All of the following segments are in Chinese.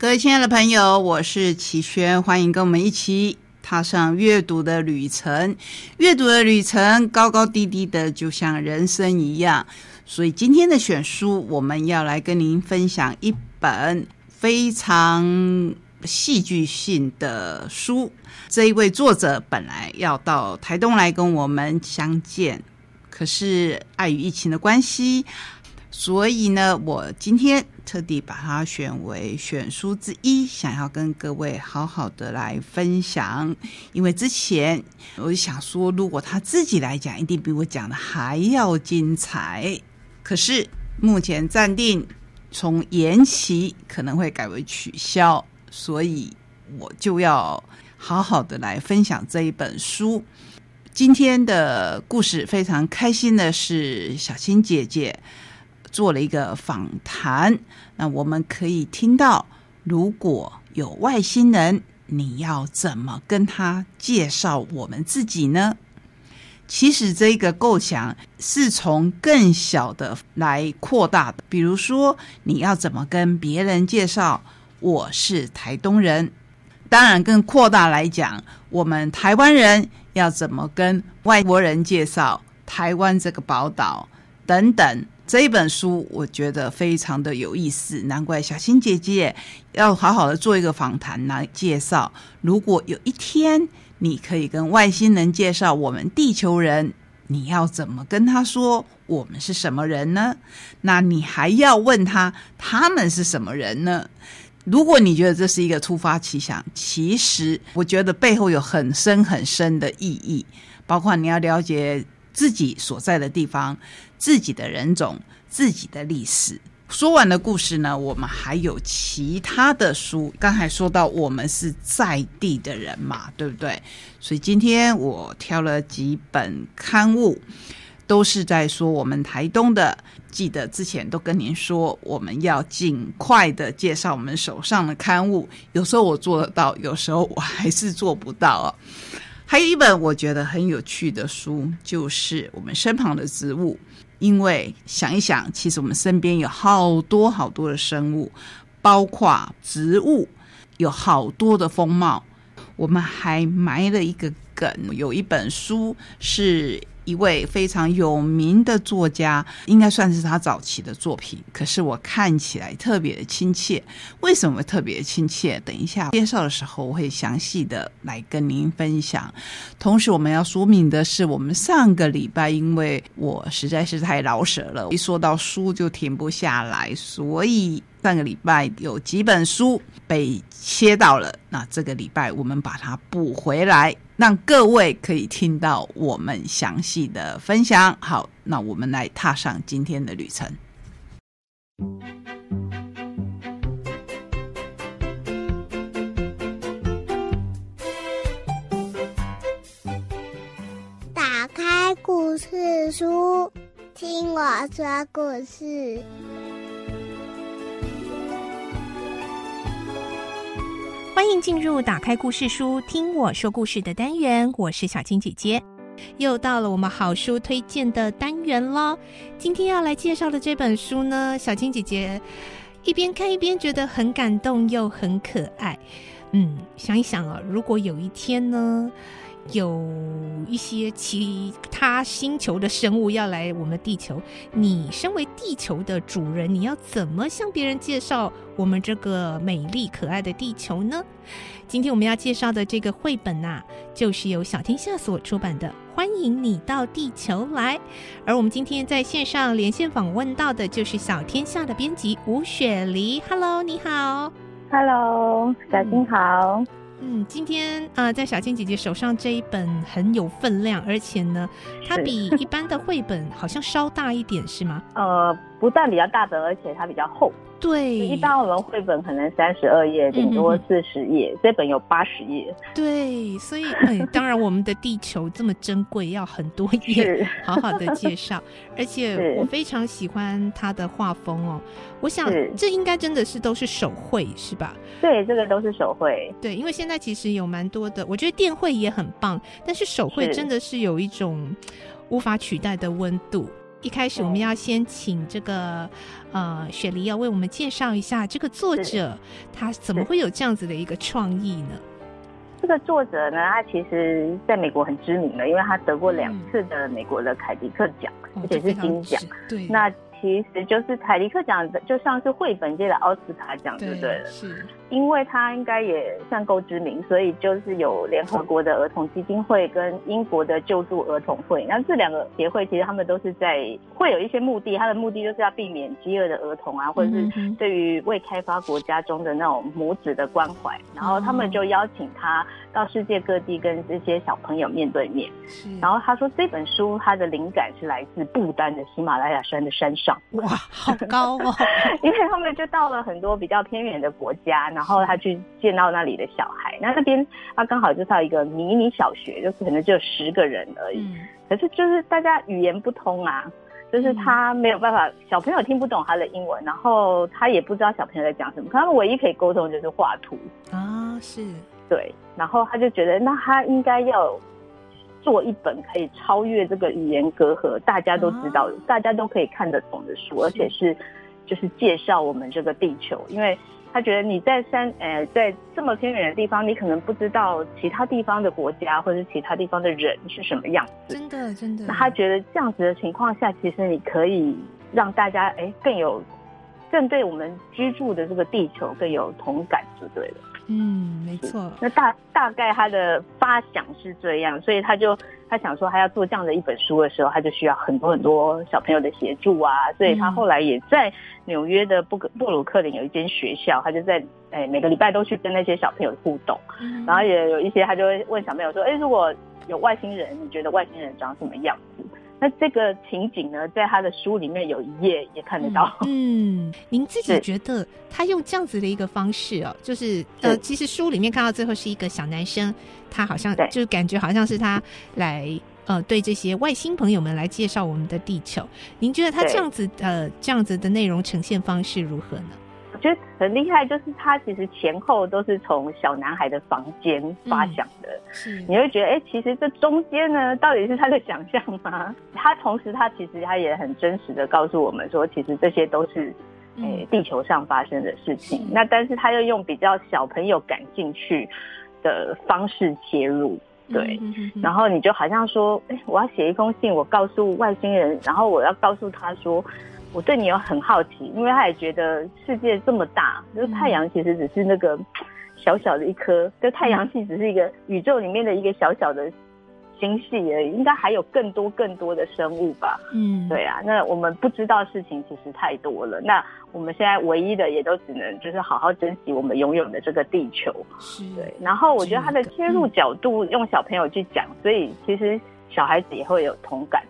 各位亲爱的朋友，我是齐轩，欢迎跟我们一起踏上阅读的旅程。阅读的旅程高高低低的，就像人生一样。所以今天的选书，我们要来跟您分享一本。非常戏剧性的书，这一位作者本来要到台东来跟我们相见，可是碍于疫情的关系，所以呢，我今天特地把它选为选书之一，想要跟各位好好的来分享。因为之前我就想说，如果他自己来讲，一定比我讲的还要精彩。可是目前暂定。从延期可能会改为取消，所以我就要好好的来分享这一本书。今天的故事非常开心的是，小青姐姐做了一个访谈。那我们可以听到，如果有外星人，你要怎么跟他介绍我们自己呢？其实这个构想是从更小的来扩大的，比如说你要怎么跟别人介绍我是台东人，当然更扩大来讲，我们台湾人要怎么跟外国人介绍台湾这个宝岛等等。这一本书我觉得非常的有意思，难怪小新姐姐要好好的做一个访谈来介绍。如果有一天。你可以跟外星人介绍我们地球人，你要怎么跟他说我们是什么人呢？那你还要问他他们是什么人呢？如果你觉得这是一个突发奇想，其实我觉得背后有很深很深的意义，包括你要了解自己所在的地方、自己的人种、自己的历史。说完的故事呢，我们还有其他的书。刚才说到我们是在地的人嘛，对不对？所以今天我挑了几本刊物，都是在说我们台东的。记得之前都跟您说，我们要尽快的介绍我们手上的刊物。有时候我做得到，有时候我还是做不到哦。还有一本我觉得很有趣的书，就是我们身旁的植物。因为想一想，其实我们身边有好多好多的生物，包括植物，有好多的风貌。我们还埋了一个梗，有一本书是。一位非常有名的作家，应该算是他早期的作品。可是我看起来特别的亲切，为什么特别亲切？等一下介绍的时候，我会详细的来跟您分享。同时，我们要说明的是，我们上个礼拜因为我实在是太老舍了，一说到书就停不下来，所以上个礼拜有几本书被切到了。那这个礼拜我们把它补回来。让各位可以听到我们详细的分享。好，那我们来踏上今天的旅程。打开故事书，听我说故事。欢迎进入打开故事书，听我说故事的单元。我是小青姐姐，又到了我们好书推荐的单元了。今天要来介绍的这本书呢，小青姐姐一边看一边觉得很感动又很可爱。嗯，想一想啊，如果有一天呢？有一些其他星球的生物要来我们地球，你身为地球的主人，你要怎么向别人介绍我们这个美丽可爱的地球呢？今天我们要介绍的这个绘本呐，就是由小天下所出版的《欢迎你到地球来》，而我们今天在线上连线访问到的就是小天下的编辑吴雪梨。Hello，你好。Hello，小金好。今天啊，在小青姐姐手上这一本很有分量，而且呢，它比一般的绘本好像稍大一点，是吗？呃，不但比较大的，而且它比较厚。对，一般我们绘本可能三十二页，顶多四十页，这本有八十页。对，所以嗯，当然我们的地球这么珍贵，要很多页好好的介绍。而且我非常喜欢他的画风哦，我想这应该真的是都是手绘是吧？对，这个都是手绘。对，因为现在其实有蛮多的，我觉得电绘也很棒，但是手绘真的是有一种无法取代的温度。一开始我们要先请这个呃雪梨要为我们介绍一下这个作者，他怎么会有这样子的一个创意呢？这个作者呢，他其实在美国很知名的，因为他得过两次的美国的凯迪克奖，而且是金奖。对，那其实就是凯迪克奖，就像是绘本界的奥斯卡奖，对不对？是。因为他应该也算够知名，所以就是有联合国的儿童基金会跟英国的救助儿童会。那这两个协会其实他们都是在会有一些目的，他的目的就是要避免饥饿的儿童啊，或者是对于未开发国家中的那种母子的关怀。然后他们就邀请他到世界各地跟这些小朋友面对面。然后他说这本书他的灵感是来自不丹的喜马拉雅山的山上。哇，好高哦！因为他们就到了很多比较偏远的国家。然后他去见到那里的小孩，那那边他刚好就是一个迷你小学，就可能只有十个人而已。可是就是大家语言不通啊，就是他没有办法，小朋友听不懂他的英文，然后他也不知道小朋友在讲什么。他们唯一可以沟通就是画图啊，是对。然后他就觉得，那他应该要做一本可以超越这个语言隔阂，大家都知道，大家都可以看得懂的书，而且是就是介绍我们这个地球，因为。他觉得你在山，呃，在这么偏远的地方，你可能不知道其他地方的国家或者是其他地方的人是什么样子。真的，真的。那他觉得这样子的情况下，其实你可以让大家，哎，更有，更对我们居住的这个地球更有同感，就对了。嗯，没错。那大大概他的发想是这样，所以他就他想说他要做这样的一本书的时候，他就需要很多很多小朋友的协助啊。所以他后来也在纽约的布布鲁克林有一间学校，他就在哎每个礼拜都去跟那些小朋友互动，然后也有一些他就会问小朋友说，哎，如果有外星人，你觉得外星人长什么样子？那这个情景呢，在他的书里面有一页也看得到。嗯，您自己觉得他用这样子的一个方式哦，就是呃，其实书里面看到最后是一个小男生，他好像就感觉好像是他来呃对这些外星朋友们来介绍我们的地球。您觉得他这样子呃这样子的内容呈现方式如何呢？觉得很厉害，就是他其实前后都是从小男孩的房间发想的，是你会觉得，哎，其实这中间呢，到底是他的想象吗？他同时，他其实他也很真实的告诉我们说，其实这些都是，哎，地球上发生的事情。那但是他又用比较小朋友感兴趣的方式切入，对，然后你就好像说，哎，我要写一封信，我告诉外星人，然后我要告诉他说。我对你有很好奇，因为他也觉得世界这么大，就是太阳其实只是那个小小的一颗，就太阳系只是一个宇宙里面的一个小小的星系而已，应该还有更多更多的生物吧？嗯，对啊，那我们不知道事情其实太多了。那我们现在唯一的也都只能就是好好珍惜我们拥有的这个地球。是，对。然后我觉得他的切入角度用小朋友去讲，所以其实小孩子也会有同感。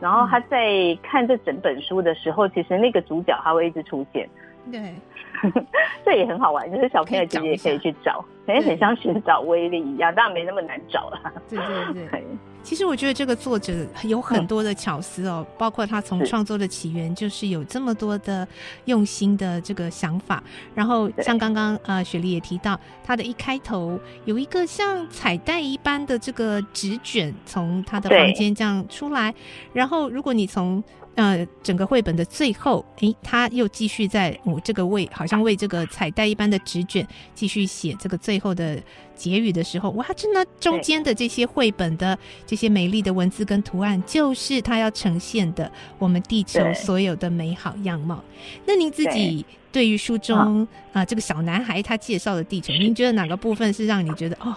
然后他在看这整本书的时候，其实那个主角他会一直出现，对，这也很好玩，就是小朋友其实也可以去找，哎，很像寻找威力一样，当然没那么难找了。对对。对。其实我觉得这个作者有很多的巧思哦，包括他从创作的起源就是有这么多的用心的这个想法。然后像刚刚呃雪莉也提到，他的一开头有一个像彩带一般的这个纸卷从他的房间这样出来，然后如果你从呃，整个绘本的最后，诶，他又继续在我这个为好像为这个彩带一般的纸卷继续写这个最后的结语的时候，哇，真的中间的这些绘本的这些美丽的文字跟图案，就是他要呈现的我们地球所有的美好样貌。那您自己对于书中啊这个小男孩他介绍的地球，您觉得哪个部分是让你觉得哦，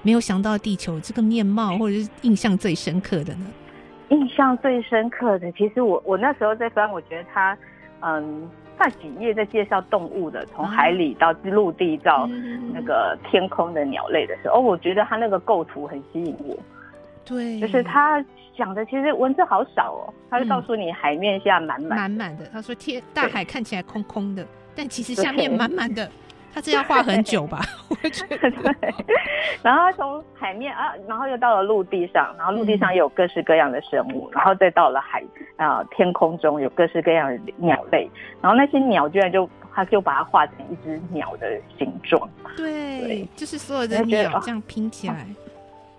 没有想到地球这个面貌，或者是印象最深刻的呢？印象最深刻的，其实我我那时候在翻，我觉得他，嗯，那几页在介绍动物的，从海里到陆地到那个天空的鸟类的时候，哦，我觉得他那个构图很吸引我。对，就是他讲的，其实文字好少哦，他就告诉你海面下满满满满的。他说天大海看起来空空的，但其实下面满满的，它这要画很久吧？我觉得。对，然后它从海面啊，然后又到了陆地上，然后陆地上也有各式各样的生物，然后再到了海啊天空中有各式各样的鸟类，然后那些鸟居然就他就把它画成一只鸟的形状，对，对。就是所有的鸟这样拼起来，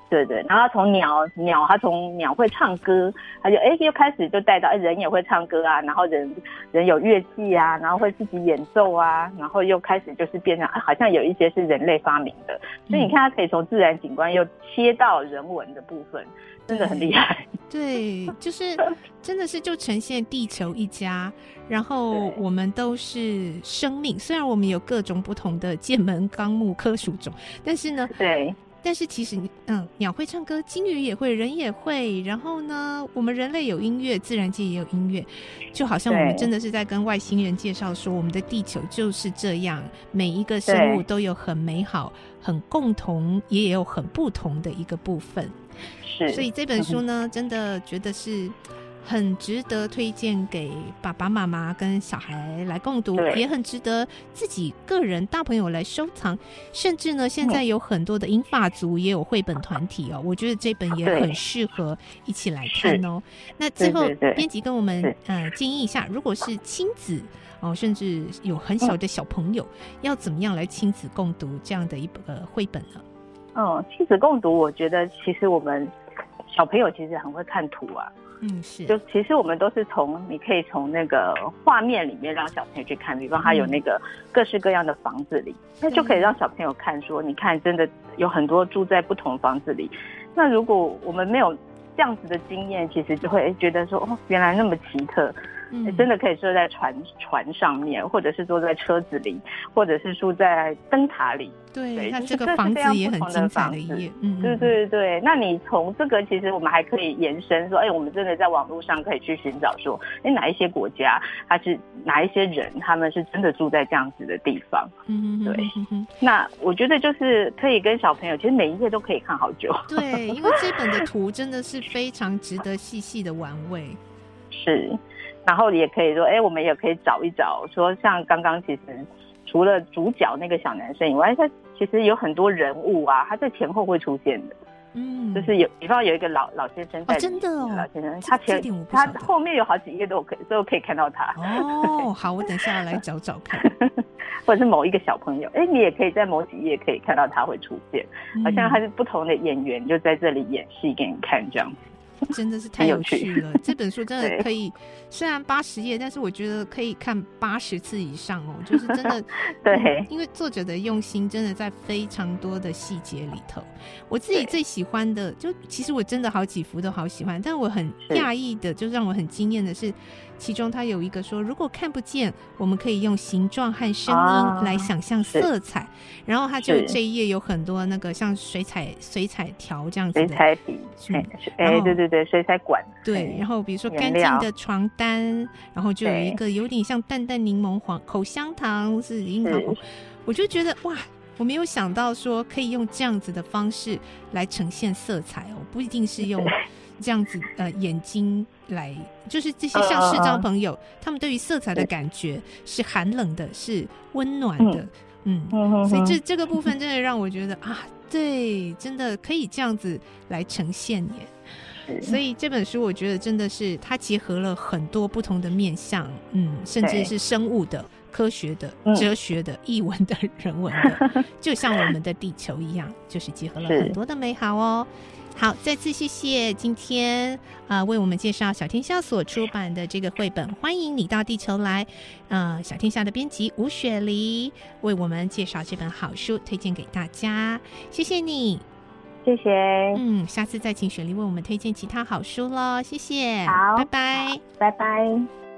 对对，然后它从鸟鸟，它从鸟会唱歌，它就哎又开始就带到哎人也会唱歌啊，然后人人有乐器啊，然后会自己演奏啊，然后又开始就是变成、啊、好像有一些是人类发明的，所以你看它可以从自然景观又切到人文的部分，真的很厉害。对，就是 真的是就呈现地球一家，然后我们都是生命，虽然我们有各种不同的剑门纲目科属种，但是呢，对但是其实你嗯，鸟会唱歌，金鱼也会，人也会。然后呢，我们人类有音乐，自然界也有音乐，就好像我们真的是在跟外星人介绍说，我们的地球就是这样，每一个生物都有很美好、很共同，也有很不同的一个部分。是，所以这本书呢，真的觉得是很值得推荐给爸爸妈妈跟小孩来共读，也很值得自己个人大朋友来收藏。甚至呢，现在有很多的英法族也有绘本团体哦，我觉得这本也很适合一起来看哦。那最后编辑跟我们呃建议一下，如果是亲子。哦，甚至有很小的小朋友，要怎么样来亲子共读这样的一本呃绘本呢？嗯，亲子共读，我觉得其实我们小朋友其实很会看图啊，嗯，是，就其实我们都是从你可以从那个画面里面让小朋友去看，比方他有那个各式各样的房子里，那就可以让小朋友看说，你看真的有很多住在不同房子里。那如果我们没有这样子的经验，其实就会觉得说，哦，原来那么奇特，嗯真的可以坐在船船上面，或者是坐在车子里，或者是住在灯塔里。对，对它这个房子也很精彩房子的一页，嗯，对嗯对对，那你从这个其实我们还可以延伸说，哎，我们真的在网络上可以去寻找说，哎，哪一些国家它是哪一些人他们是真的住在这样子的地方？嗯哼哼对那我觉得就是可以跟小朋友，其实每一页都可以看好久。对，因为这本的图真的是非常值得细细的玩味。是，然后也可以说，哎，我们也可以找一找，说像刚刚其实除了主角那个小男生以外，他其实有很多人物啊，他在前后会出现的。嗯，就是有，比方有一个老老先生在里面、真的哦老先生他前他后面有好几页都有可以都可以看到他，哦，好，我等下要来找找看。或者是某一个小朋友，哎，你也可以在某几页可以看到他会出现，好像他嗯是不同的演员就在这里演戏给你看这样。真的是太有趣趣了。这本书真的 可以，虽然八十页，但是我觉得可以看八十次以上哦。就是真的，对嗯因为作者的用心真的在非常多的细节里头。我自己最喜欢的，就其实我真的好几幅都好喜欢，但我很讶异的，就让我很惊艳的是，其中它有一个说，如果看不见，我们可以用形状和声啊音来想象色彩。然后它就是。这一页有很多那个像水彩水彩条这样子水的彩笔，嗯哎、对对对，水彩管，对，哎然后比如说干净的床单，然后就有一对个有点像淡淡柠檬黄口香糖是樱桃我就觉得哇，我没有想到说可以用这样子的方式来呈现色彩哦，不一定是用这样子呃眼睛来，就是这些像视障朋友，他们对于色彩的感觉是寒冷的，是温暖的，嗯所以这这个部分真的让我觉得啊，对，真的可以这样子来呈现耶。所以这本书我觉得真的是它结合了很多不同的面向，嗯，甚至是生物的、科学的、嗯。哲学的、译文的、人文的，就像我们的地球一样，就是结合了很多的美好哦。好，再次谢谢今天啊、呃为我们介绍小天下所出版的这个绘本《欢迎你到地球来》。呃，小天下的编辑吴雪梨为我们介绍这本好书，推荐给大家。谢谢你。谢谢，嗯，下次再请雪梨为我们推荐其他好书喽，谢谢，好拜拜。拜拜。